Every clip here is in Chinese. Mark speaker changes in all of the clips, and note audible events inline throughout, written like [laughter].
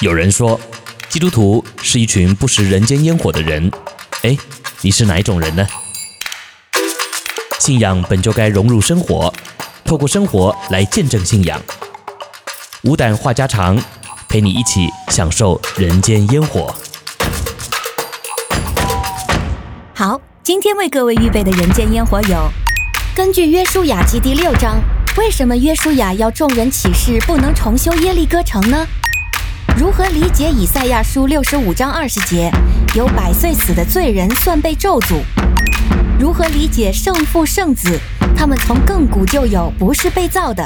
Speaker 1: 有人说，基督徒是一群不食人间烟火的人。哎，你是哪一种人呢？信仰本就该融入生活，透过生活来见证信仰。无胆话家常，陪你一起享受人间烟火。
Speaker 2: 好，今天为各位预备的人间烟火有：根据约书亚记第六章，为什么约书亚要众人起誓不能重修耶利哥城呢？如何理解以赛亚书六十五章二十节，有百岁死的罪人算被咒诅？如何理解圣父圣子，他们从亘古就有，不是被造的？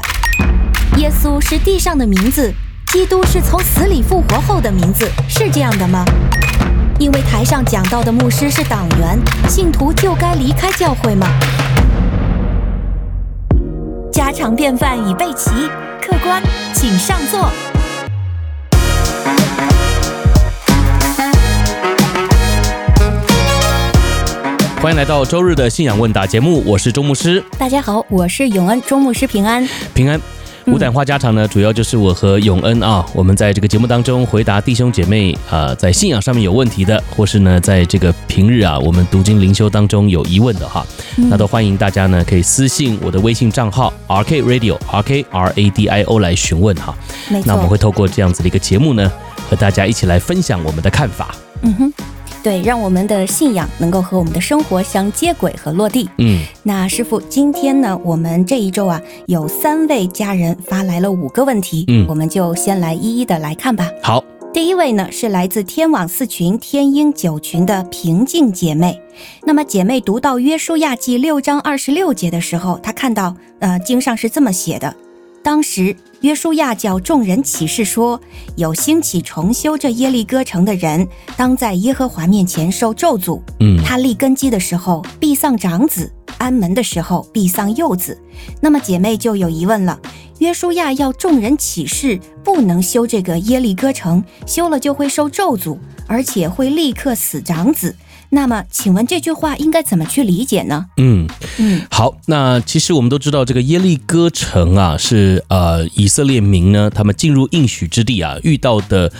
Speaker 2: 耶稣是地上的名字，基督是从死里复活后的名字，是这样的吗？因为台上讲道的牧师是党员，信徒就该离开教会吗？家常便饭已备齐，客官请上座。
Speaker 1: 欢迎来到周日的信仰问答节目，我是周牧师。
Speaker 2: 大家好，我是永恩，周牧师平安。
Speaker 1: 平安，无胆话家常呢，主要就是我和永恩啊，我们在这个节目当中回答弟兄姐妹啊，在信仰上面有问题的，或是呢，在这个平日啊，我们读经灵修当中有疑问的哈，那都欢迎大家呢可以私信我的微信账号 R K Radio R K R A D I O 来询问哈。那我们会透过这样子的一个节目呢，和大家一起来分享我们的看法。
Speaker 2: 嗯哼。对，让我们的信仰能够和我们的生活相接轨和落地。嗯，那师傅，今天呢，我们这一周啊，有三位家人发来了五个问题，嗯，我们就先来一一的来看吧。
Speaker 1: 好，
Speaker 2: 第一位呢是来自天网四群天鹰九群的平静姐妹。那么姐妹读到约书亚记六章二十六节的时候，她看到，呃，经上是这么写的。当时约书亚叫众人起誓说：“有兴起重修这耶利哥城的人，当在耶和华面前受咒诅。嗯，他立根基的时候必丧长子，安门的时候必丧幼子。那么姐妹就有疑问了：约书亚要众人起誓不能修这个耶利哥城，修了就会受咒诅，而且会立刻死长子。”那么，请问这句话应该怎么去理解呢？
Speaker 1: 嗯嗯，好，那其实我们都知道，这个耶利哥城啊，是呃以色列民呢，他们进入应许之地啊遇到的，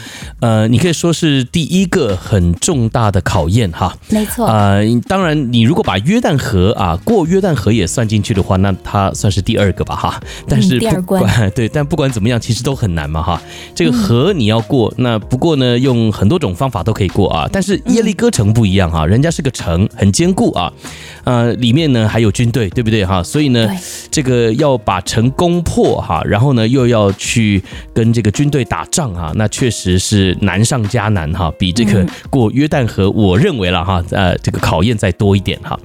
Speaker 1: 呃，你可以说是第一个很重大的考验哈。
Speaker 2: 没错。
Speaker 1: 呃，当然，你如果把约旦河啊过约旦河也算进去的话，那它算是第二个吧哈。但是不管、嗯、[laughs] 对，但不管怎么样，其实都很难嘛哈。这个河你要过，嗯、那不过呢，用很多种方法都可以过啊。但是耶利哥城不一样哈。啊，人家是个城，很坚固啊，呃，里面呢还有军队，对不对哈？所以呢，这个要把城攻破哈，然后呢又要去跟这个军队打仗啊，那确实是难上加难哈，比这个过约旦河，我认为了哈，呃，这个考验再多一点哈。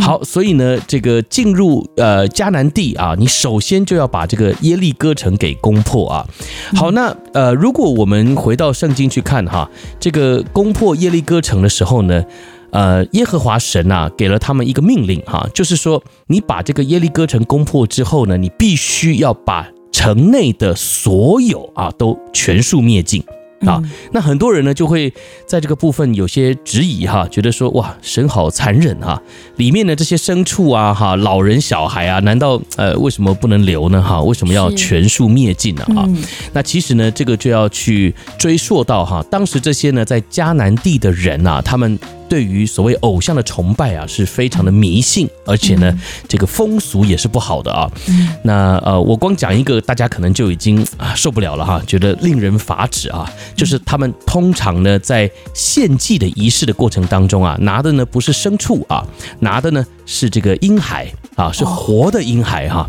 Speaker 1: 好，所以呢，这个进入呃迦南地啊，你首先就要把这个耶利哥城给攻破啊。好，那呃，如果我们回到圣经去看哈，这个攻破耶利哥城的时候呢，呃，耶和华神啊，给了他们一个命令哈，就是说，你把这个耶利哥城攻破之后呢，你必须要把城内的所有啊都全数灭尽。啊，那很多人呢就会在这个部分有些质疑哈，觉得说哇，神好残忍哈，里面的这些牲畜啊哈，老人小孩啊，难道呃为什么不能留呢哈？为什么要全数灭尽呢啊？那其实呢，这个就要去追溯到哈，当时这些呢在迦南地的人呐，他们。对于所谓偶像的崇拜啊，是非常的迷信，而且呢，这个风俗也是不好的啊。那呃，我光讲一个，大家可能就已经啊受不了了哈，觉得令人发指啊。就是他们通常呢，在献祭的仪式的过程当中啊，拿的呢不是牲畜啊，拿的呢是这个婴孩啊，是活的婴孩哈。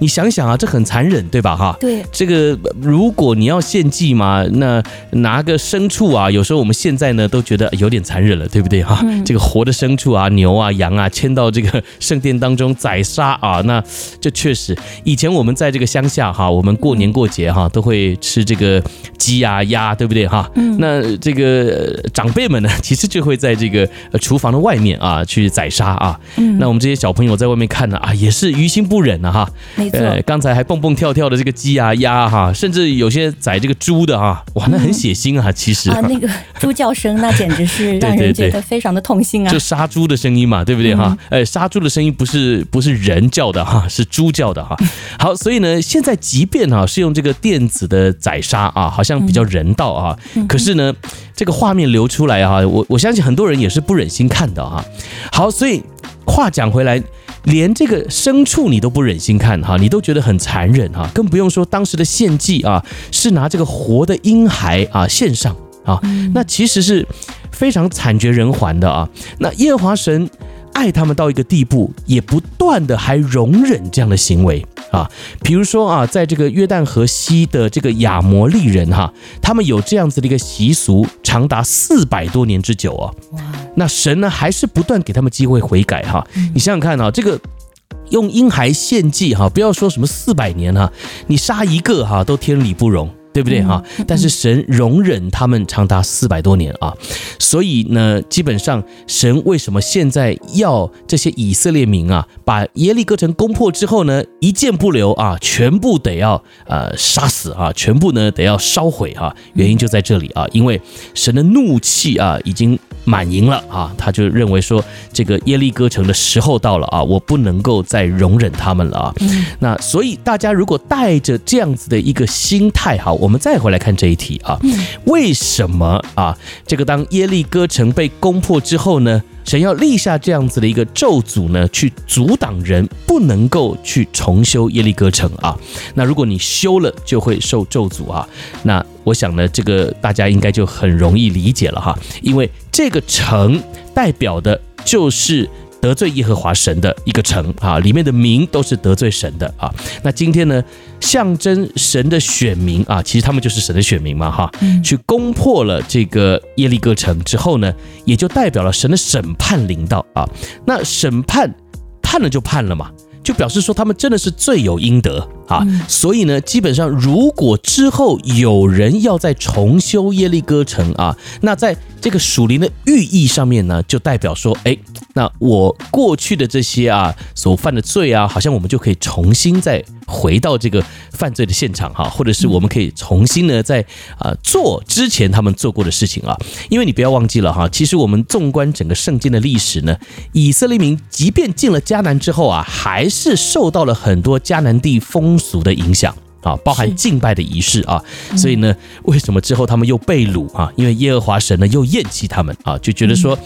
Speaker 1: 你想想啊，这很残忍，对吧哈？
Speaker 2: 对。
Speaker 1: 这个如果你要献祭嘛，那拿个牲畜啊，有时候我们现在呢都觉得有点残忍了，对不对？对哈，这个活的牲畜啊，牛啊、羊啊，牵到这个圣殿当中宰杀啊，[laughs] 那这确实，以前我们在这个乡下哈，我们过年过节哈，都会吃这个鸡啊、鸭，对不对哈？嗯。那这个长辈们呢，[laughs] 其实就会在这个厨房的外面啊去宰杀啊。嗯。那我们这些小朋友在外面看看呢啊，也是于心不忍啊哈。
Speaker 2: 没错，呃，
Speaker 1: 刚才还蹦蹦跳跳的这个鸡啊鸭哈，甚至有些宰这个猪的啊，哇，那很血腥啊，其实。
Speaker 2: 啊，那个猪叫声那简直是 [laughs] 让人觉得非常的痛心啊。
Speaker 1: 就杀猪的声音嘛，对不对哈？呃，杀猪的声音不是不是人叫的哈，是猪叫的哈。[laughs] 好，所以呢，现在即便啊是用这个电子的宰杀啊，好像比较人道啊，可是呢，这个画面流出来啊，我我相信很多人也是不忍心看的哈。好，所以话讲回来，连这个牲畜你都不忍心看哈，你都觉得很残忍哈，更不用说当时的献祭啊，是拿这个活的婴孩啊献上啊，那其实是非常惨绝人寰的啊。那耶和华神爱他们到一个地步，也不断的还容忍这样的行为。啊，比如说啊，在这个约旦河西的这个亚摩利人哈，他们有这样子的一个习俗，长达四百多年之久啊。哇！那神呢，还是不断给他们机会悔改哈。你想想看啊，这个用婴孩献祭哈，不要说什么四百年哈，你杀一个哈都天理不容。对不对哈？但是神容忍他们长达四百多年啊，所以呢，基本上神为什么现在要这些以色列民啊，把耶利哥城攻破之后呢，一件不留啊，全部得要呃杀死啊，全部呢得要烧毁啊？原因就在这里啊，因为神的怒气啊已经满盈了啊，他就认为说这个耶利哥城的时候到了啊，我不能够再容忍他们了啊。那所以大家如果带着这样子的一个心态哈。我们再回来看这一题啊，为什么啊？这个当耶利哥城被攻破之后呢，神要立下这样子的一个咒诅呢，去阻挡人不能够去重修耶利哥城啊。那如果你修了，就会受咒诅啊。那我想呢，这个大家应该就很容易理解了哈，因为这个城代表的就是。得罪耶和华神的一个城啊，里面的民都是得罪神的啊。那今天呢，象征神的选民啊，其实他们就是神的选民嘛哈。去攻破了这个耶利哥城之后呢，也就代表了神的审判临到啊。那审判判了就判了嘛，就表示说他们真的是罪有应得啊。所以呢，基本上如果之后有人要再重修耶利哥城啊，那在这个属灵的寓意上面呢，就代表说，哎，那我过去的这些啊所犯的罪啊，好像我们就可以重新再回到这个犯罪的现场哈，或者是我们可以重新呢在啊做之前他们做过的事情啊，因为你不要忘记了哈，其实我们纵观整个圣经的历史呢，以色列民即便进了迦南之后啊，还是受到了很多迦南地风俗的影响。啊，包含敬拜的仪式啊，所以呢，为什么之后他们又被掳啊？因为耶和华神呢又厌弃他们啊，就觉得说，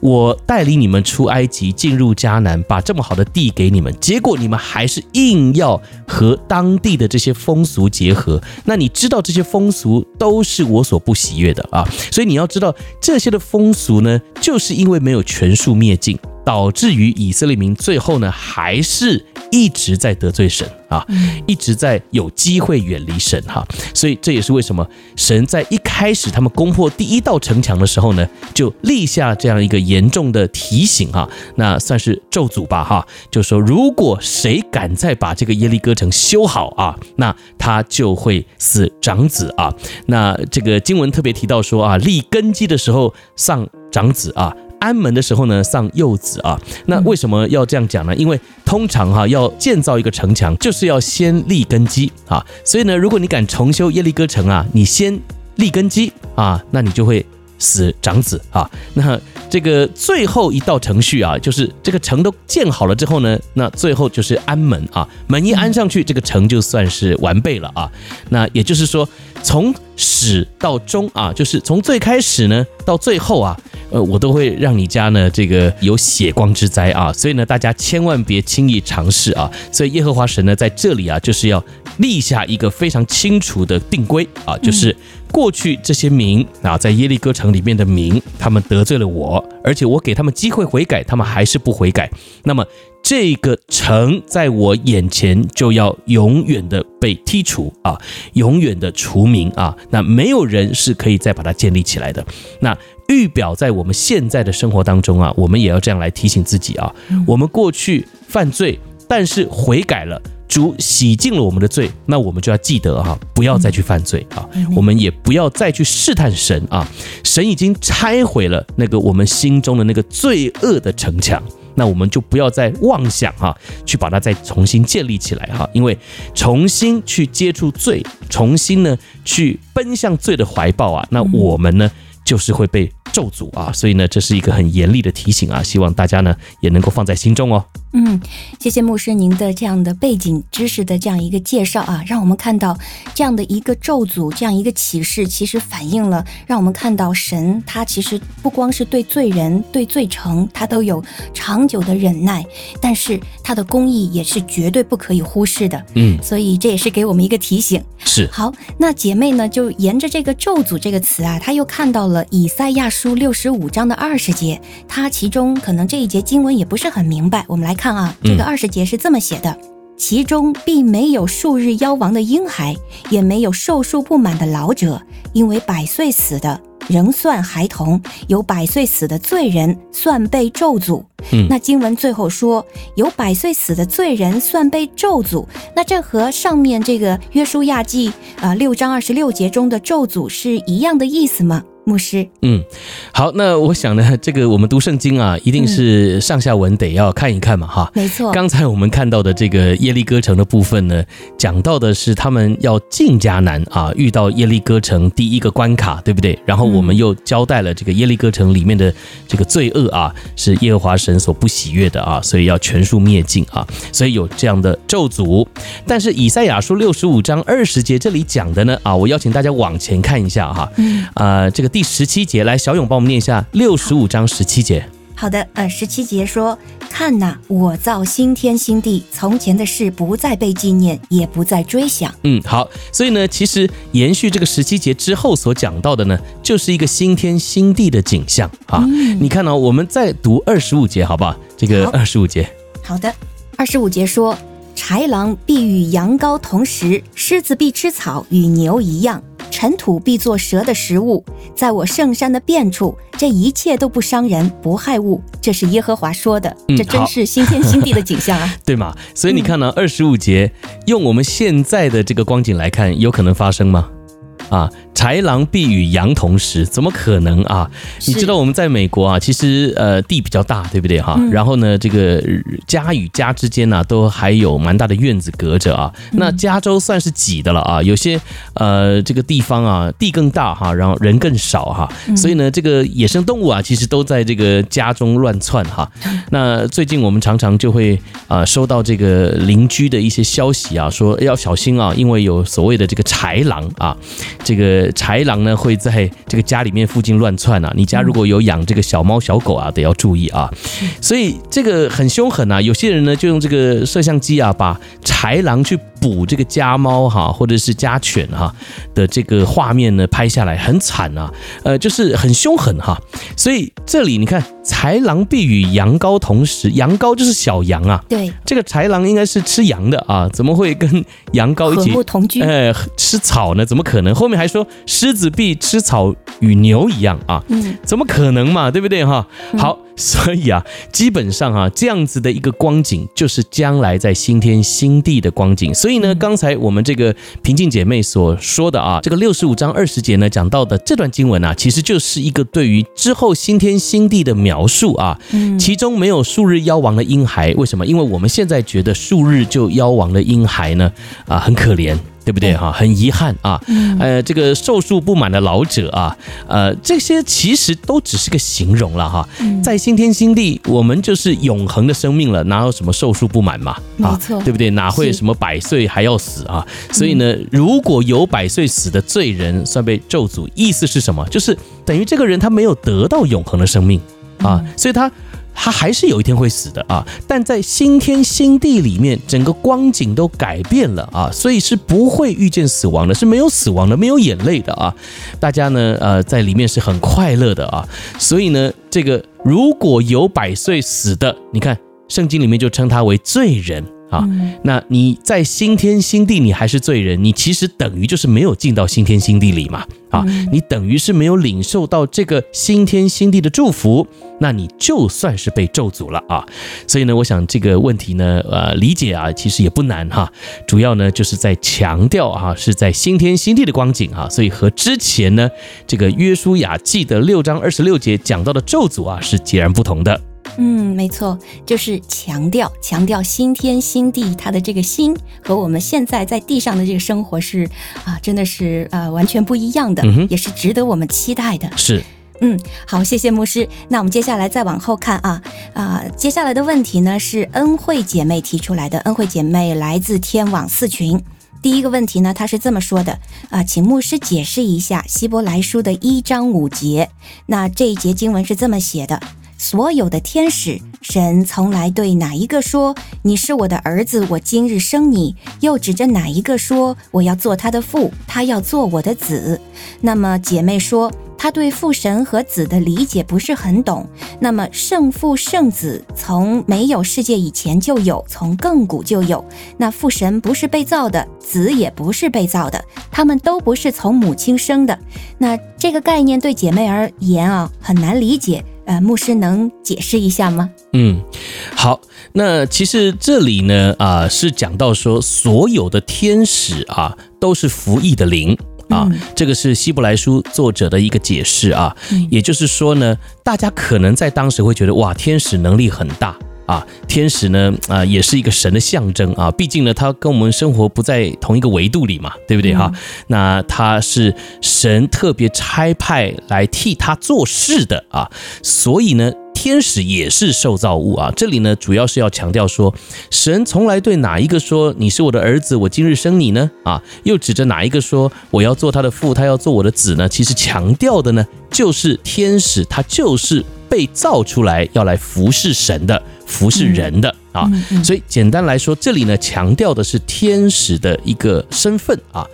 Speaker 1: 我带领你们出埃及，进入迦南，把这么好的地给你们，结果你们还是硬要和当地的这些风俗结合。那你知道这些风俗都是我所不喜悦的啊，所以你要知道这些的风俗呢，就是因为没有全数灭尽。导致于以色列民最后呢，还是一直在得罪神啊，一直在有机会远离神哈，所以这也是为什么神在一开始他们攻破第一道城墙的时候呢，就立下这样一个严重的提醒哈，那算是咒诅吧哈，就说如果谁敢再把这个耶利哥城修好啊，那他就会死长子啊，那这个经文特别提到说啊，立根基的时候丧长子啊。安门的时候呢，丧幼子啊。那为什么要这样讲呢？因为通常哈、要建造一个城墙，就是要先立根基啊。所以呢，如果你敢重修耶利哥城啊，你先立根基啊，那你就会死长子啊。那这个最后一道程序啊，就是这个城都建好了之后呢，那最后就是安门啊。门一安上去，这个城就算是完备了啊。那也就是说，从始到终啊，就是从最开始呢到最后啊。呃，我都会让你家呢，这个有血光之灾啊，所以呢，大家千万别轻易尝试啊。所以耶和华神呢，在这里啊，就是要立下一个非常清楚的定规啊，就是过去这些民啊，在耶利哥城里面的民，他们得罪了我，而且我给他们机会悔改，他们还是不悔改，那么。这个城在我眼前就要永远的被剔除啊，永远的除名啊，那没有人是可以再把它建立起来的。那预表在我们现在的生活当中啊，我们也要这样来提醒自己啊，我们过去犯罪，但是悔改了，主洗净了我们的罪，那我们就要记得哈，不要再去犯罪啊，我们也不要再去试探神啊，神已经拆毁了那个我们心中的那个罪恶的城墙。那我们就不要再妄想哈，去把它再重新建立起来哈，因为重新去接触罪，重新呢去奔向罪的怀抱啊，那我们呢就是会被咒诅啊，所以呢这是一个很严厉的提醒啊，希望大家呢也能够放在心中哦。
Speaker 2: 嗯，谢谢牧师您的这样的背景知识的这样一个介绍啊，让我们看到这样的一个咒诅，这样一个启示，其实反映了让我们看到神他其实不光是对罪人、对罪城，他都有长久的忍耐，但是他的公义也是绝对不可以忽视的。
Speaker 1: 嗯，
Speaker 2: 所以这也是给我们一个提醒。
Speaker 1: 是。
Speaker 2: 好，那姐妹呢就沿着这个咒诅这个词啊，她又看到了以赛亚书六十五章的二十节，它其中可能这一节经文也不是很明白，我们来看啊，这个二十节是这么写的：其中并没有数日夭亡的婴孩，也没有寿数不满的老者，因为百岁死的仍算孩童，有百岁死的罪人算被咒诅。
Speaker 1: 嗯，
Speaker 2: 那经文最后说有百岁死的罪人算被咒诅，那这和上面这个约书亚记啊六章二十六节中的咒诅是一样的意思吗？牧师，
Speaker 1: 嗯，好，那我想呢，这个我们读圣经啊，一定是上下文得要看一看嘛，哈，
Speaker 2: 没错。
Speaker 1: 刚才我们看到的这个耶利哥城的部分呢，讲到的是他们要进迦南啊，遇到耶利哥城第一个关卡，对不对？然后我们又交代了这个耶利哥城里面的这个罪恶啊，是耶和华神所不喜悦的啊，所以要全数灭尽啊，所以有这样的咒诅。但是以赛亚书六十五章二十节这里讲的呢，啊，我邀请大家往前看一下哈，嗯，啊，这个第。第十七节，来，小勇帮我们念一下六十五章十七节。
Speaker 2: 好的，呃，十七节说：“看呐，我造新天新地，从前的事不再被纪念，也不再追想。”
Speaker 1: 嗯，好，所以呢，其实延续这个十七节之后所讲到的呢，就是一个新天新地的景象啊。嗯、你看呢、哦，我们再读二十五节，好不好？这个二十五节。
Speaker 2: 好的，二十五节说：“豺狼必与羊羔同食，狮子必吃草，与牛一样。”尘土必作蛇的食物，在我圣山的遍处，这一切都不伤人，不害物。这是耶和华说的，这真是新天新地的景象啊，
Speaker 1: 嗯、[laughs] 对吗？所以你看呢，二十五节用我们现在的这个光景来看，有可能发生吗？啊，豺狼必与羊同食，怎么可能啊？你知道我们在美国啊，其实呃地比较大，对不对哈？嗯、然后呢，这个家与家之间呢、啊，都还有蛮大的院子隔着啊。那加州算是挤的了啊，有些呃这个地方啊地更大哈，然后人更少哈，所以呢，这个野生动物啊，其实都在这个家中乱窜哈。那最近我们常常就会啊收到这个邻居的一些消息啊，说要小心啊，因为有所谓的这个豺狼啊。这个豺狼呢，会在这个家里面附近乱窜啊！你家如果有养这个小猫小狗啊，得要注意啊！所以这个很凶狠啊！有些人呢，就用这个摄像机啊，把豺狼去捕这个家猫哈，或者是家犬哈的这个画面呢拍下来，很惨啊！呃，就是很凶狠哈！所以这里你看，豺狼必与羊羔同食，羊羔就是小羊啊。
Speaker 2: 对，
Speaker 1: 这个豺狼应该是吃羊的啊，怎么会跟羊羔一起
Speaker 2: 同居？
Speaker 1: 呃，吃草呢？怎么可能？后面还说狮子必吃草，与牛一样啊？嗯，怎么可能嘛？对不对哈？好。所以啊，基本上啊，这样子的一个光景，就是将来在新天新地的光景。所以呢，刚才我们这个平静姐妹所说的啊，这个六十五章二十节呢讲到的这段经文啊，其实就是一个对于之后新天新地的描述啊。嗯，其中没有数日夭亡的婴孩，为什么？因为我们现在觉得数日就夭亡的婴孩呢，啊，很可怜。对不对哈？很遗憾啊，呃，这个寿数不满的老者啊，呃，这些其实都只是个形容了哈。在新天新地，我们就是永恒的生命了，哪有什么寿数不满嘛？啊，对不对？哪会什么百岁还要死啊？所以呢，如果有百岁死的罪人算被咒诅，意思是什么？就是等于这个人他没有得到永恒的生命啊，所以他。他还是有一天会死的啊，但在新天新地里面，整个光景都改变了啊，所以是不会遇见死亡的，是没有死亡的，没有眼泪的啊。大家呢，呃，在里面是很快乐的啊。所以呢，这个如果有百岁死的，你看圣经里面就称他为罪人。啊，那你在新天新地，你还是罪人，你其实等于就是没有进到新天新地里嘛。啊，你等于是没有领受到这个新天新地的祝福，那你就算是被咒诅了啊。所以呢，我想这个问题呢，呃，理解啊，其实也不难哈。主要呢，就是在强调啊，是在新天新地的光景啊，所以和之前呢这个约书亚记的六章二十六节讲到的咒诅啊，是截然不同的。
Speaker 2: 嗯，没错，就是强调强调新天新地，它的这个新和我们现在在地上的这个生活是啊，真的是呃完全不一样的，嗯、也是值得我们期待的。
Speaker 1: 是，
Speaker 2: 嗯，好，谢谢牧师。那我们接下来再往后看啊啊，接下来的问题呢是恩惠姐妹提出来的，恩惠姐妹来自天网四群。第一个问题呢，她是这么说的啊，请牧师解释一下希伯来书的一章五节。那这一节经文是这么写的：所有的天使，神从来对哪一个说你是我的儿子，我今日生你；又指着哪一个说我要做他的父，他要做我的子。那么姐妹说。他对父神和子的理解不是很懂。那么圣父圣子从没有世界以前就有，从亘古就有。那父神不是被造的，子也不是被造的，他们都不是从母亲生的。那这个概念对姐妹而言啊，很难理解。呃，牧师能解释一下吗？
Speaker 1: 嗯，好。那其实这里呢，啊、呃，是讲到说，所有的天使啊，都是服役的灵。啊，这个是希伯来书作者的一个解释啊，也就是说呢，大家可能在当时会觉得哇，天使能力很大啊，天使呢啊也是一个神的象征啊，毕竟呢他跟我们生活不在同一个维度里嘛，对不对哈？那他是神特别差派来替他做事的啊，所以呢。天使也是受造物啊，这里呢主要是要强调说，神从来对哪一个说你是我的儿子，我今日生你呢？啊，又指着哪一个说我要做他的父，他要做我的子呢？其实强调的呢，就是天使他就是被造出来要来服侍神的，服侍人的。啊，所以简单来说，这里呢强调的是天使的一个身份啊。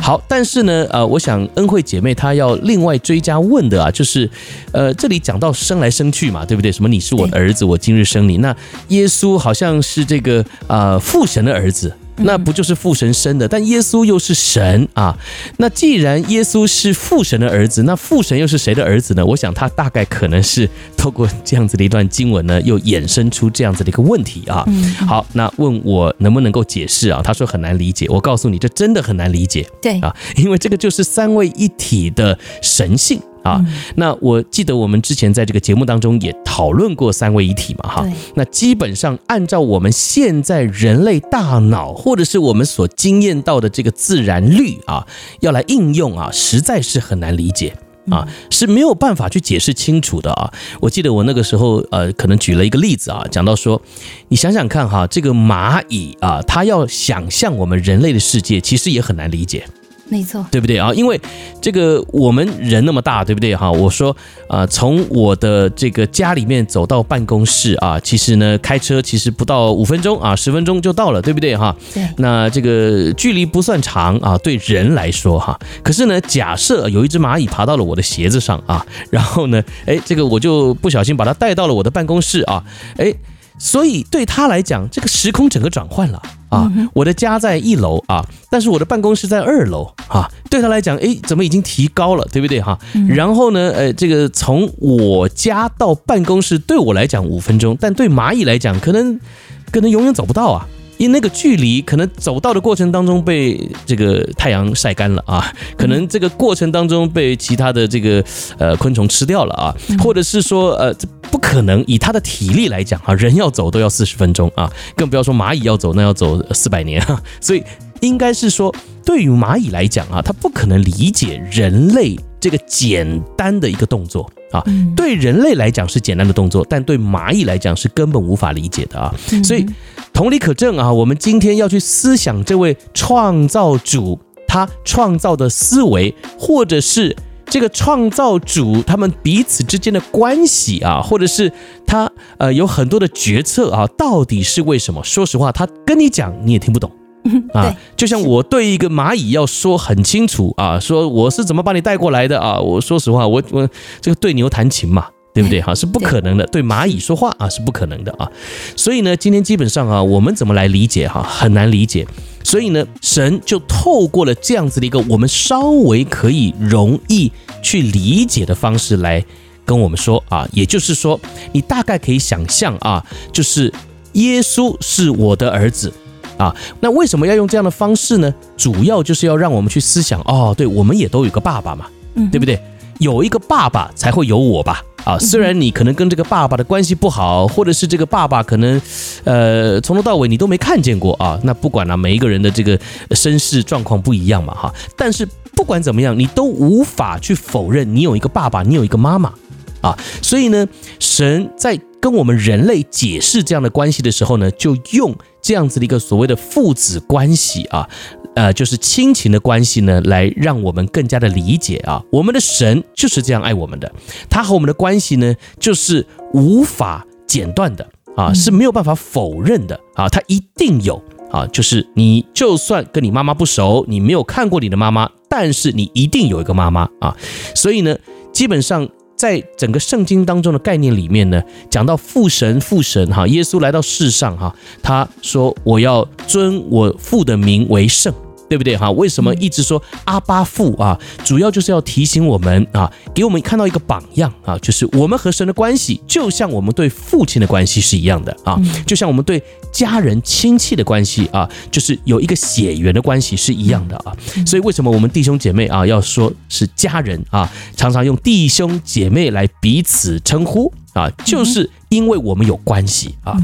Speaker 1: 好，但是呢，呃，我想恩惠姐妹她要另外追加问的啊，就是，呃，这里讲到生来生去嘛，对不对？什么你是我的儿子，我今日生你。那耶稣好像是这个呃父神的儿子。那不就是父神生的？但耶稣又是神啊！那既然耶稣是父神的儿子，那父神又是谁的儿子呢？我想他大概可能是透过这样子的一段经文呢，又衍生出这样子的一个问题啊。好，那问我能不能够解释啊？他说很难理解。我告诉你，这真的很难理解。
Speaker 2: 对
Speaker 1: 啊，因为这个就是三位一体的神性。啊，那我记得我们之前在这个节目当中也讨论过三位一体嘛，哈。那基本上按照我们现在人类大脑或者是我们所经验到的这个自然律啊，要来应用啊，实在是很难理解啊，是没有办法去解释清楚的啊。我记得我那个时候呃，可能举了一个例子啊，讲到说，你想想看哈，这个蚂蚁啊，它要想象我们人类的世界，其实也很难理解。
Speaker 2: 没错，
Speaker 1: 对不对啊？因为这个我们人那么大，对不对哈？我说啊，从我的这个家里面走到办公室啊，其实呢，开车其实不到五分钟啊，十分钟就到了，对不对哈？
Speaker 2: 对。
Speaker 1: 那这个距离不算长啊，对人来说哈。可是呢，假设有一只蚂蚁爬到了我的鞋子上啊，然后呢，哎，这个我就不小心把它带到了我的办公室啊，哎。所以对他来讲，这个时空整个转换了啊！我的家在一楼啊，但是我的办公室在二楼啊。对他来讲，哎，怎么已经提高了，对不对哈？然后呢，呃，这个从我家到办公室对我来讲五分钟，但对蚂蚁来讲，可能可能永远走不到啊。因为那个距离可能走到的过程当中被这个太阳晒干了啊，可能这个过程当中被其他的这个呃昆虫吃掉了啊，或者是说呃不可能以它的体力来讲啊，人要走都要四十分钟啊，更不要说蚂蚁要走那要走四百年啊，[laughs] 所以应该是说对于蚂蚁来讲啊，它不可能理解人类这个简单的一个动作啊，对人类来讲是简单的动作，但对蚂蚁来讲是根本无法理解的啊，所以。同理可证啊，我们今天要去思想这位创造主他创造的思维，或者是这个创造主他们彼此之间的关系啊，或者是他呃有很多的决策啊，到底是为什么？说实话，他跟你讲你也听不懂啊。就像我对一个蚂蚁要说很清楚啊，说我是怎么把你带过来的啊，我说实话，我我这个对牛弹琴嘛。对不对 [laughs] 哈？是不可能的。对蚂蚁说话啊，是不可能的啊。所以呢，今天基本上啊，我们怎么来理解哈？很难理解。所以呢，神就透过了这样子的一个我们稍微可以容易去理解的方式来跟我们说啊。也就是说，你大概可以想象啊，就是耶稣是我的儿子啊。那为什么要用这样的方式呢？主要就是要让我们去思想哦，对，我们也都有个爸爸嘛，对不对？有一个爸爸才会有我吧，啊。虽然你可能跟这个爸爸的关系不好，或者是这个爸爸可能，呃，从头到尾你都没看见过啊。那不管了，每一个人的这个身世状况不一样嘛，哈。但是不管怎么样，你都无法去否认你有一个爸爸，你有一个妈妈啊。所以呢，神在跟我们人类解释这样的关系的时候呢，就用这样子的一个所谓的父子关系啊。呃，就是亲情的关系呢，来让我们更加的理解啊，我们的神就是这样爱我们的，他和我们的关系呢，就是无法剪断的啊，是没有办法否认的啊，他一定有啊，就是你就算跟你妈妈不熟，你没有看过你的妈妈，但是你一定有一个妈妈啊，所以呢，基本上在整个圣经当中的概念里面呢，讲到父神父神哈，耶稣来到世上哈，他说我要尊我父的名为圣。对不对哈？为什么一直说阿巴父啊？主要就是要提醒我们啊，给我们看到一个榜样啊，就是我们和神的关系，就像我们对父亲的关系是一样的啊，就像我们对家人亲戚的关系啊，就是有一个血缘的关系是一样的啊。所以为什么我们弟兄姐妹啊，要说是家人啊，常常用弟兄姐妹来彼此称呼啊，就是。因为我们有关系啊，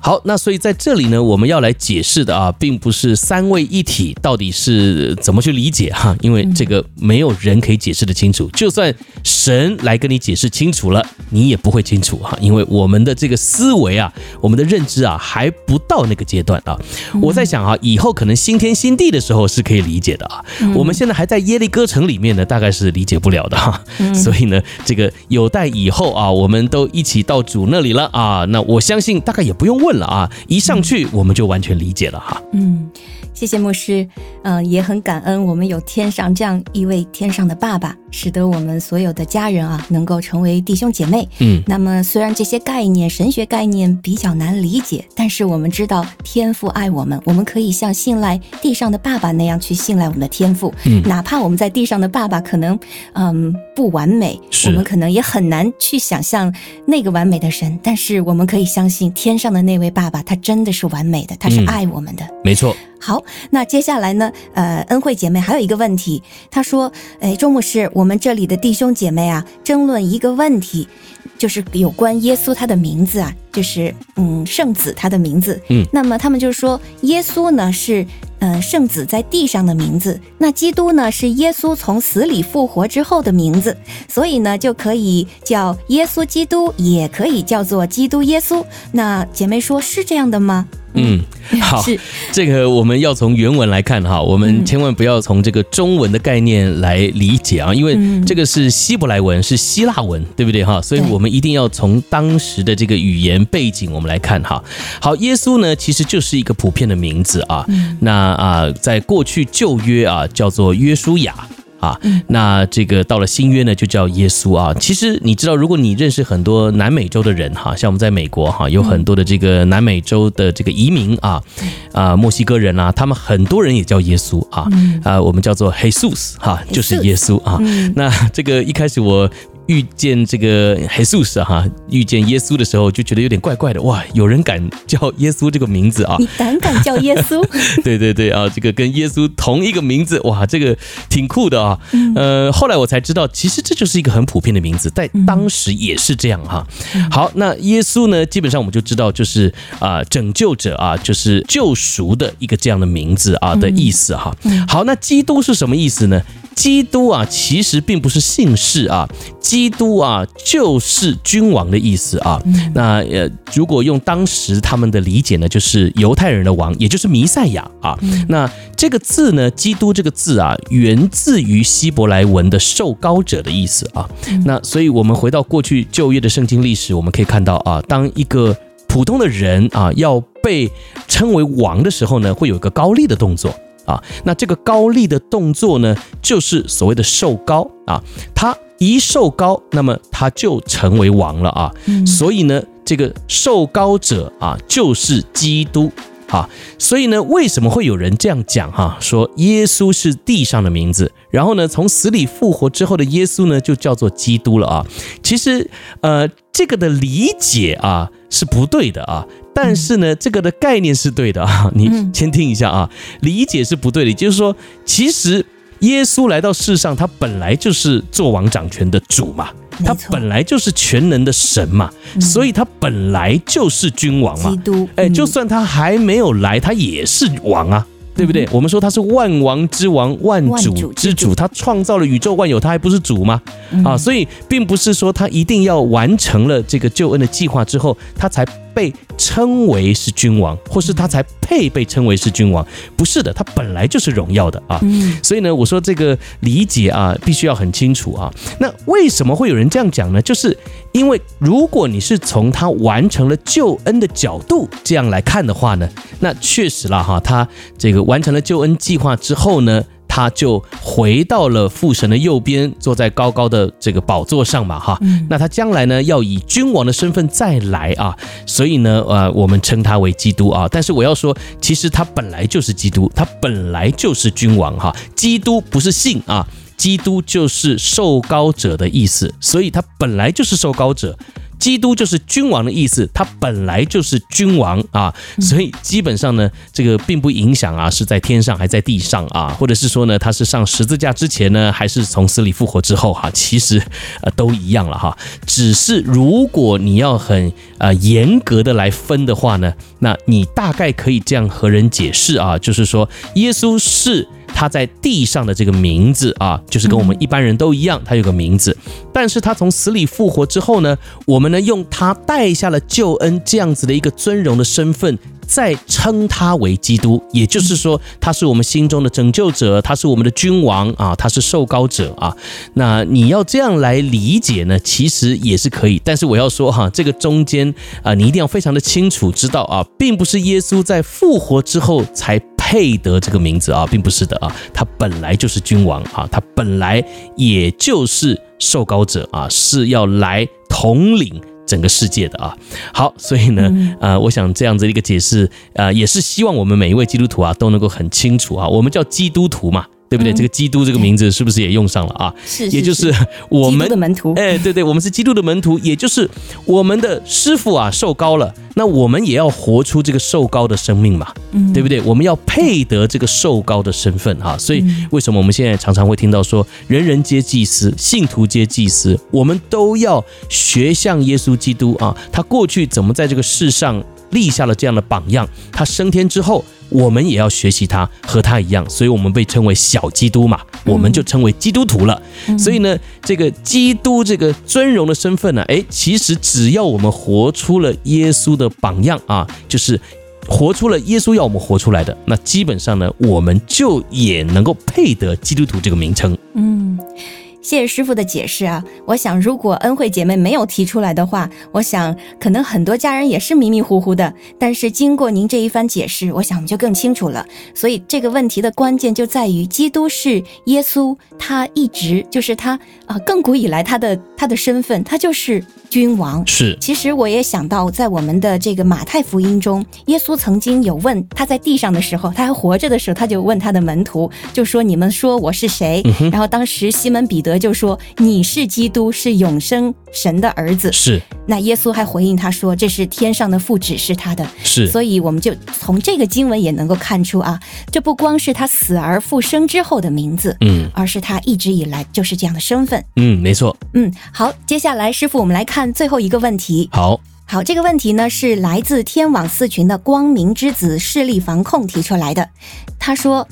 Speaker 1: 好，那所以在这里呢，我们要来解释的啊，并不是三位一体到底是怎么去理解哈，因为这个没有人可以解释的清楚，就算神来跟你解释清楚了，你也不会清楚哈，因为我们的这个思维啊，我们的认知啊，还不到那个阶段啊。我在想啊，以后可能新天新地的时候是可以理解的啊，我们现在还在耶利哥城里面呢，大概是理解不了的哈，所以呢，这个有待以后啊，我们都一起到主那里。了啊，那我相信大概也不用问了啊，一上去我们就完全理解了哈。
Speaker 2: 嗯。谢谢牧师，嗯、也很感恩我们有天上这样一位天上的爸爸，使得我们所有的家人啊能够成为弟兄姐妹。嗯，那么虽然这些概念、神学概念比较难理解，但是我们知道天父爱我们，我们可以像信赖地上的爸爸那样去信赖我们的天父。嗯，哪怕我们在地上的爸爸可能嗯不完美，我们可能也很难去想象那个完美的神，但是我们可以相信天上的那位爸爸，他真的是完美的，他是爱我们的。
Speaker 1: 嗯、没错。
Speaker 2: 好，那接下来呢？呃，恩惠姐妹还有一个问题，她说：“哎，周牧师，我们这里的弟兄姐妹啊，争论一个问题，就是有关耶稣他的名字啊，就是嗯，圣子他的名字。嗯，那么他们就说，耶稣呢是嗯、呃，圣子在地上的名字，那基督呢是耶稣从死里复活之后的名字，所以呢就可以叫耶稣基督，也可以叫做基督耶稣。那姐妹说，是这样的吗？”
Speaker 1: 嗯，[laughs] 好，这个我们要从原文来看哈，我们千万不要从这个中文的概念来理解啊，因为这个是希伯来文，是希腊文，对不对哈？所以我们一定要从当时的这个语言背景我们来看哈。好，耶稣呢其实就是一个普遍的名字啊，那啊在过去旧约啊叫做约书亚。啊，那这个到了新约呢，就叫耶稣啊。其实你知道，如果你认识很多南美洲的人哈，像我们在美国哈，有很多的这个南美洲的这个移民啊，啊，墨西哥人啊，他们很多人也叫耶稣啊，啊，我们叫做 Jesus 哈，就是耶稣啊。那这个一开始我。遇见这个黑素士哈，遇见耶稣的时候就觉得有点怪怪的哇，有人敢叫耶稣这个名字啊？
Speaker 2: 你胆敢叫耶稣？[laughs]
Speaker 1: 对对对啊，这个跟耶稣同一个名字哇，这个挺酷的啊。呃，后来我才知道，其实这就是一个很普遍的名字，在当时也是这样哈。好，那耶稣呢，基本上我们就知道就是啊，拯救者啊，就是救赎的一个这样的名字啊的意思哈。好，那基督是什么意思呢？基督啊，其实并不是姓氏啊，基督啊就是君王的意思啊。那呃，如果用当时他们的理解呢，就是犹太人的王，也就是弥赛亚啊。那这个字呢，基督这个字啊，源自于希伯来文的受膏者的意思啊。那所以我们回到过去旧约的圣经历史，我们可以看到啊，当一个普通的人啊要被称为王的时候呢，会有一个高丽的动作。啊，那这个高利的动作呢，就是所谓的受高啊。他一受高，那么他就成为王了啊。所以呢，这个受高者啊，就是基督啊。所以呢，为什么会有人这样讲哈？说耶稣是地上的名字，然后呢，从死里复活之后的耶稣呢，就叫做基督了啊。其实，呃，这个的理解啊是不对的啊。但是呢，这个的概念是对的啊，[laughs] 你先听一下啊，理解是不对的，也就是说，其实耶稣来到世上，他本来就是做王掌权的主嘛。他本来就是全能的神嘛，所以他本来就是君王嘛。
Speaker 2: 基督，
Speaker 1: 哎，就算他还没有来，他也是王啊。对不对？我们说他是万王之王，万主之主，他创造了宇宙万有，他还不是主吗？啊，所以并不是说他一定要完成了这个救恩的计划之后，他才被称为是君王，或是他才配被称为是君王，不是的，他本来就是荣耀的啊。所以呢，我说这个理解啊，必须要很清楚啊。那为什么会有人这样讲呢？就是因为如果你是从他完成了救恩的角度这样来看的话呢，那确实了哈，他这个完成了救恩计划之后呢。他就回到了父神的右边，坐在高高的这个宝座上嘛，哈。那他将来呢，要以君王的身份再来啊，所以呢，呃，我们称他为基督啊。但是我要说，其实他本来就是基督，他本来就是君王哈。基督不是姓啊，基督就是受膏者的意思，所以他本来就是受膏者。基督就是君王的意思，他本来就是君王啊，所以基本上呢，这个并不影响啊，是在天上还在地上啊，或者是说呢，他是上十字架之前呢，还是从死里复活之后哈，其实呃都一样了哈，只是如果你要很呃严格的来分的话呢，那你大概可以这样和人解释啊，就是说耶稣是。他在地上的这个名字啊，就是跟我们一般人都一样，他有个名字。但是他从死里复活之后呢，我们呢用他带下了救恩这样子的一个尊荣的身份，再称他为基督。也就是说，他是我们心中的拯救者，他是我们的君王啊，他是受膏者啊。那你要这样来理解呢，其实也是可以。但是我要说哈，这个中间啊，你一定要非常的清楚知道啊，并不是耶稣在复活之后才。配得这个名字啊，并不是的啊，他本来就是君王啊，他本来也就是受膏者啊，是要来统领整个世界的啊。好，所以呢，呃，我想这样子一个解释，呃，也是希望我们每一位基督徒啊都能够很清楚啊，我们叫基督徒嘛。对不对？这个基督这个名字是不是也用上了啊？
Speaker 2: 是，是，
Speaker 1: 也就是我们
Speaker 2: 的门徒。
Speaker 1: 哎，对对，我们是基督的门徒，也就是我们的师傅啊，受高了，那我们也要活出这个受高的生命嘛，对不对？我们要配得这个受高的身份哈。所以为什么我们现在常常会听到说，人人皆祭司，信徒皆祭司，我们都要学像耶稣基督啊，他过去怎么在这个世上立下了这样的榜样，他升天之后。我们也要学习他，和他一样，所以我们被称为小基督嘛，我们就称为基督徒了。所以呢，这个基督这个尊荣的身份呢，诶，其实只要我们活出了耶稣的榜样啊，就是活出了耶稣要我们活出来的，那基本上呢，我们就也能够配得基督徒这个名称。
Speaker 2: 嗯。谢谢师傅的解释啊！我想，如果恩惠姐妹没有提出来的话，我想可能很多家人也是迷迷糊糊的。但是经过您这一番解释，我想就更清楚了。所以这个问题的关键就在于，基督是耶稣，他一直就是他啊，亘古以来他的他的身份，他就是。君王
Speaker 1: 是，
Speaker 2: 其实我也想到，在我们的这个马太福音中，耶稣曾经有问他在地上的时候，他还活着的时候，他就问他的门徒，就说：“你们说我是谁？”嗯、然后当时西门彼得就说：“你是基督，是永生神的儿子。”是。那耶稣还回应他说：“这是天上的父指示他的。”是。所以我们就从这个经文也能够看出啊，这不光是他死而复生之后的名字，嗯，而是他一直以来就是这样的身份。
Speaker 1: 嗯，没错。
Speaker 2: 嗯，好，接下来师傅，我们来看。看最后一个问题，
Speaker 1: 好
Speaker 2: 好，这个问题呢是来自天网四群的光明之子势力防控提出来的。他说：“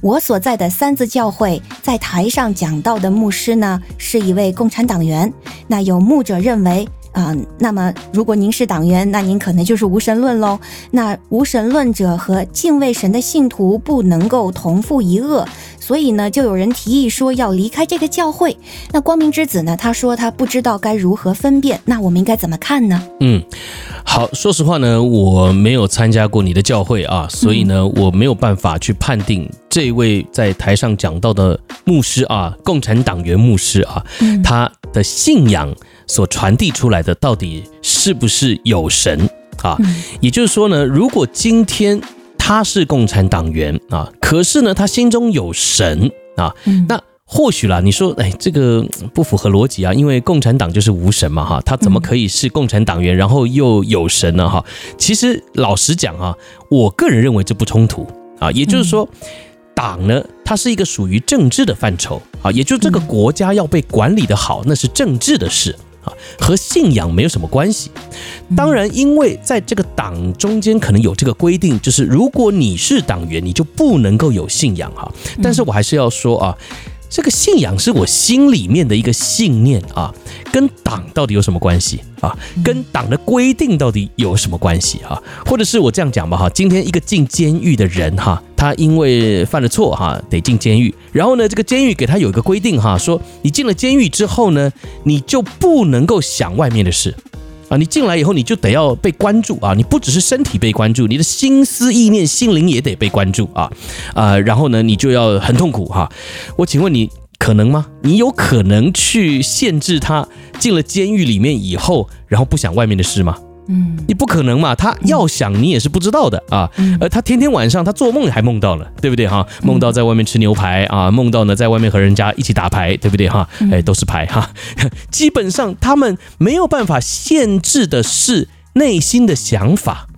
Speaker 2: 我所在的三自教会在台上讲道的牧师呢是一位共产党员。那有牧者认为，啊、呃，那么如果您是党员，那您可能就是无神论喽。那无神论者和敬畏神的信徒不能够同父一恶。”所以呢，就有人提议说要离开这个教会。那光明之子呢，他说他不知道该如何分辨。那我们应该怎么看呢？
Speaker 1: 嗯，好，说实话呢，我没有参加过你的教会啊，所以呢，我没有办法去判定这位在台上讲到的牧师啊，共产党员牧师啊，他的信仰所传递出来的到底是不是有神啊？也就是说呢，如果今天。他是共产党员啊，可是呢，他心中有神啊。那或许啦，你说，哎，这个不符合逻辑啊，因为共产党就是无神嘛，哈，他怎么可以是共产党员，然后又有神呢？哈，其实老实讲啊，我个人认为这不冲突啊。也就是说，党呢，它是一个属于政治的范畴啊，也就这个国家要被管理的好，那是政治的事啊，和信仰没有什么关系。当然，因为在这个党中间可能有这个规定，就是如果你是党员，你就不能够有信仰哈。但是我还是要说啊。这个信仰是我心里面的一个信念啊，跟党到底有什么关系啊？跟党的规定到底有什么关系啊？或者是我这样讲吧哈，今天一个进监狱的人哈，他因为犯了错哈，得进监狱，然后呢，这个监狱给他有一个规定哈，说你进了监狱之后呢，你就不能够想外面的事。你进来以后，你就得要被关注啊！你不只是身体被关注，你的心思意念、心灵也得被关注啊！啊，然后呢，你就要很痛苦哈。我请问你，可能吗？你有可能去限制他进了监狱里面以后，然后不想外面的事吗？嗯，你不可能嘛，他要想你也是不知道的啊，呃他天天晚上他做梦还梦到了，对不对哈？梦到在外面吃牛排啊，梦到呢在外面和人家一起打牌，对不对哈？哎，都是牌哈。[laughs] 基本上他们没有办法限制的是内心的想法，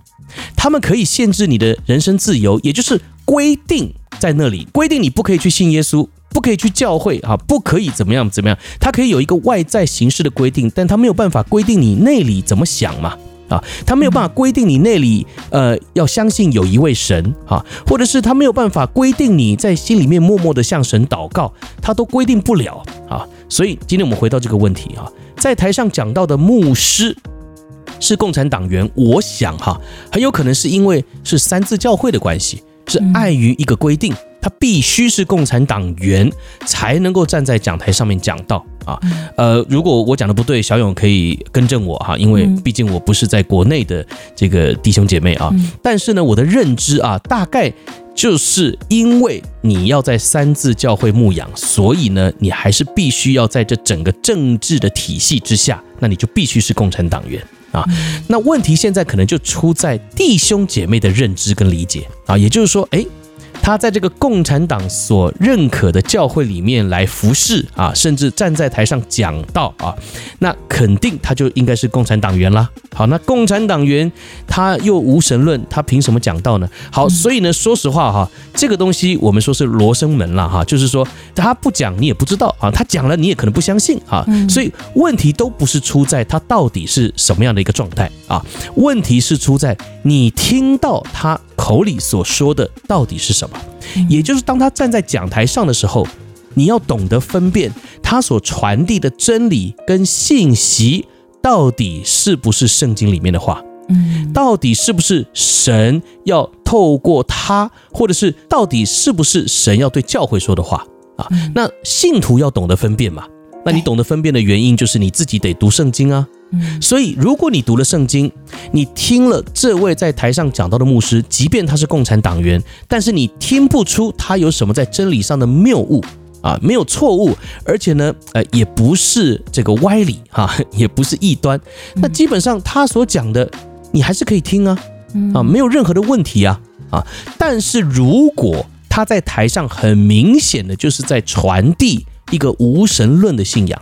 Speaker 1: 他们可以限制你的人身自由，也就是规定在那里，规定你不可以去信耶稣。不可以去教会啊，不可以怎么样怎么样，他可以有一个外在形式的规定，但他没有办法规定你内里怎么想嘛啊，他没有办法规定你那里呃要相信有一位神啊，或者是他没有办法规定你在心里面默默的向神祷告，他都规定不了啊。所以今天我们回到这个问题啊，在台上讲到的牧师是共产党员，我想哈，很有可能是因为是三自教会的关系，是碍于一个规定。他必须是共产党员才能够站在讲台上面讲到啊，呃，如果我讲的不对，小勇可以更正我哈，因为毕竟我不是在国内的这个弟兄姐妹啊。但是呢，我的认知啊，大概就是因为你要在三字教会牧养，所以呢，你还是必须要在这整个政治的体系之下，那你就必须是共产党员啊。那问题现在可能就出在弟兄姐妹的认知跟理解啊，也就是说，哎。他在这个共产党所认可的教会里面来服侍啊，甚至站在台上讲道啊，那肯定他就应该是共产党员啦。好，那共产党员他又无神论，他凭什么讲道呢？好，所以呢，说实话哈，这个东西我们说是罗生门了哈，就是说他不讲你也不知道啊，他讲了你也可能不相信啊，所以问题都不是出在他到底是什么样的一个状态啊，问题是出在你听到他。口里所说的到底是什么？也就是当他站在讲台上的时候，你要懂得分辨他所传递的真理跟信息到底是不是圣经里面的话，嗯，到底是不是神要透过他，或者是到底是不是神要对教会说的话啊？那信徒要懂得分辨嘛。那你懂得分辨的原因就是你自己得读圣经啊。所以，如果你读了圣经，你听了这位在台上讲到的牧师，即便他是共产党员，但是你听不出他有什么在真理上的谬误啊，没有错误，而且呢，呃，也不是这个歪理哈，也不是异端，那基本上他所讲的，你还是可以听啊，啊，没有任何的问题啊，啊，但是如果他在台上很明显的就是在传递一个无神论的信仰。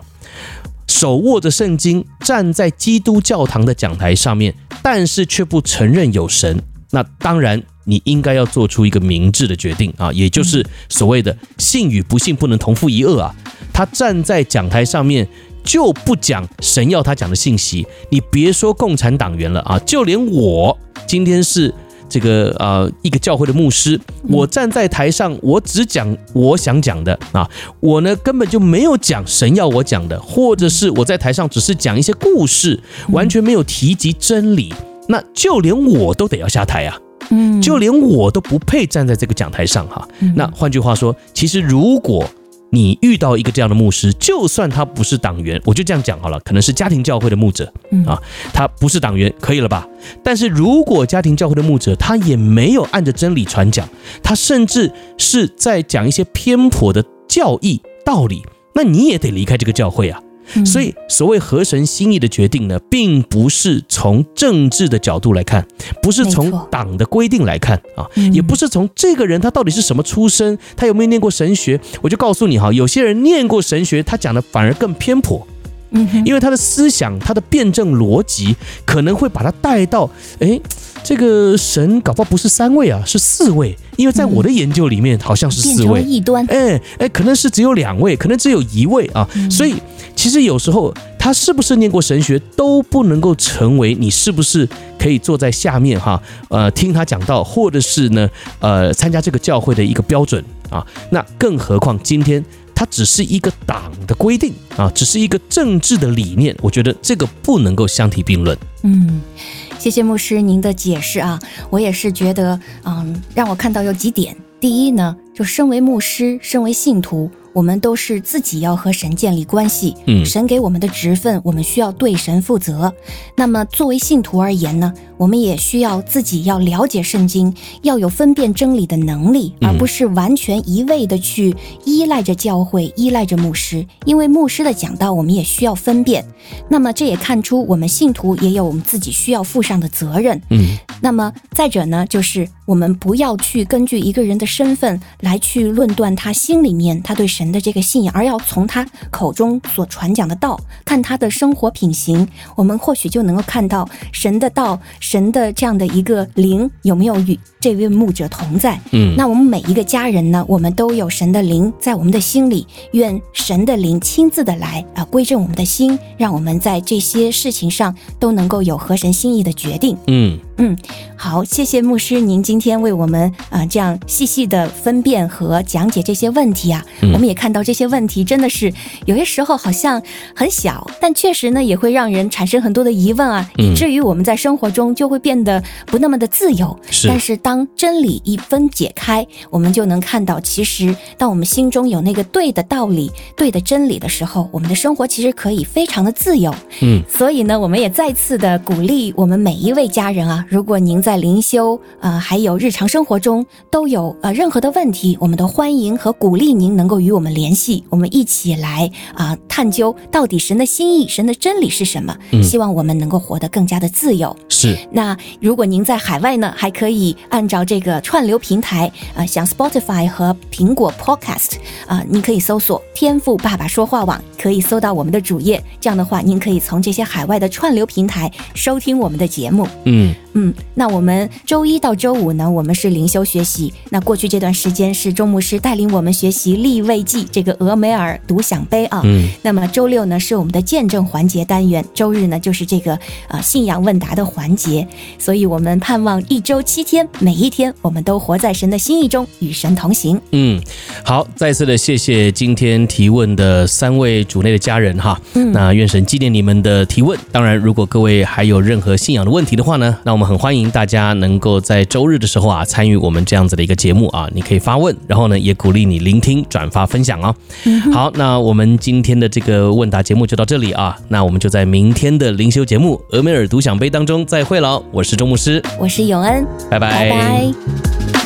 Speaker 1: 手握着圣经，站在基督教堂的讲台上面，但是却不承认有神。那当然，你应该要做出一个明智的决定啊，也就是所谓的信与不信不能同负一恶啊。他站在讲台上面就不讲神要他讲的信息，你别说共产党员了啊，就连我今天是。这个呃，一个教会的牧师，我站在台上，我只讲我想讲的啊，我呢根本就没有讲神要我讲的，或者是我在台上只是讲一些故事，完全没有提及真理，那就连我都得要下台啊，嗯，就连我都不配站在这个讲台上哈。那换句话说，其实如果。你遇到一个这样的牧师，就算他不是党员，我就这样讲好了，可能是家庭教会的牧者啊，他不是党员，可以了吧？但是如果家庭教会的牧者，他也没有按着真理传讲，他甚至是在讲一些偏颇的教义道理，那你也得离开这个教会啊。所以，所谓合神心意的决定呢，并不是从政治的角度来看，不是从党的规定来看啊，也不是从这个人他到底是什么出身，他有没有念过神学。我就告诉你哈，有些人念过神学，他讲的反而更偏颇，因为他的思想、他的辩证逻辑可能会把他带到，哎，这个神搞不好不是三位啊，是四位，因为在我的研究里面好像是四位。
Speaker 2: 异端。
Speaker 1: 哎哎，可能是只有两位，可能只有一位啊。所以其实有时候他是不是念过神学都不能够成为你是不是可以坐在下面哈呃听他讲道，或者是呢呃参加这个教会的一个标准啊。那更何况今天。它只是一个党的规定啊，只是一个政治的理念，我觉得这个不能够相提并论。
Speaker 2: 嗯，谢谢牧师您的解释啊，我也是觉得，嗯，让我看到有几点。第一呢，就身为牧师，身为信徒。我们都是自己要和神建立关系，嗯，神给我们的职分，我们需要对神负责。那么作为信徒而言呢，我们也需要自己要了解圣经，要有分辨真理的能力，而不是完全一味的去依赖着教会，依赖着牧师。因为牧师的讲道，我们也需要分辨。那么这也看出我们信徒也有我们自己需要负上的责任。嗯，那么再者呢，就是我们不要去根据一个人的身份来去论断他心里面他对神。的这个信仰，而要从他口中所传讲的道，看他的生活品行，我们或许就能够看到神的道，神的这样的一个灵有没有与这位牧者同在。嗯，那我们每一个家人呢，我们都有神的灵在我们的心里，愿神的灵亲自的来啊，归正我们的心，让我们在这些事情上都能够有合神心意的决定。嗯。嗯，好，谢谢牧师，您今天为我们啊、呃、这样细细的分辨和讲解这些问题啊，嗯、我们也看到这些问题真的是有些时候好像很小，但确实呢也会让人产生很多的疑问啊，嗯、以至于我们在生活中就会变得不那么的自由。是，但是当真理一分解开，我们就能看到，其实当我们心中有那个对的道理、对的真理的时候，我们的生活其实可以非常的自由。嗯，所以呢，我们也再次的鼓励我们每一位家人啊。如果您在灵修，呃，还有日常生活中都有呃任何的问题，我们都欢迎和鼓励您能够与我们联系，我们一起来啊、呃、探究到底神的心意、神的真理是什么。嗯、希望我们能够活得更加的自由。
Speaker 1: 是。
Speaker 2: 那如果您在海外呢，还可以按按照这个串流平台，呃，像 Spotify 和苹果 Podcast，啊、呃，您可以搜索“天赋爸爸说话网”，可以搜到我们的主页。这样的话，您可以从这些海外的串流平台收听我们的节目。嗯。嗯，那我们周一到周五呢，我们是灵修学习。那过去这段时间是周牧师带领我们学习立位记这个俄梅尔独享杯啊。嗯。那么周六呢是我们的见证环节单元，周日呢就是这个呃信仰问答的环节。所以我们盼望一周七天，每一天我们都活在神的心意中，与神同行。
Speaker 1: 嗯，好，再次的谢谢今天提问的三位主内的家人哈。嗯。那愿神纪念你们的提问。当然，如果各位还有任何信仰的问题的话呢，那我们。很欢迎大家能够在周日的时候啊参与我们这样子的一个节目啊，你可以发问，然后呢也鼓励你聆听、转发、分享哦。嗯、好，那我们今天的这个问答节目就到这里啊，那我们就在明天的灵修节目《俄梅尔独享杯》当中再会了。我是周牧师，
Speaker 2: 我是永恩，
Speaker 1: 拜拜。拜拜。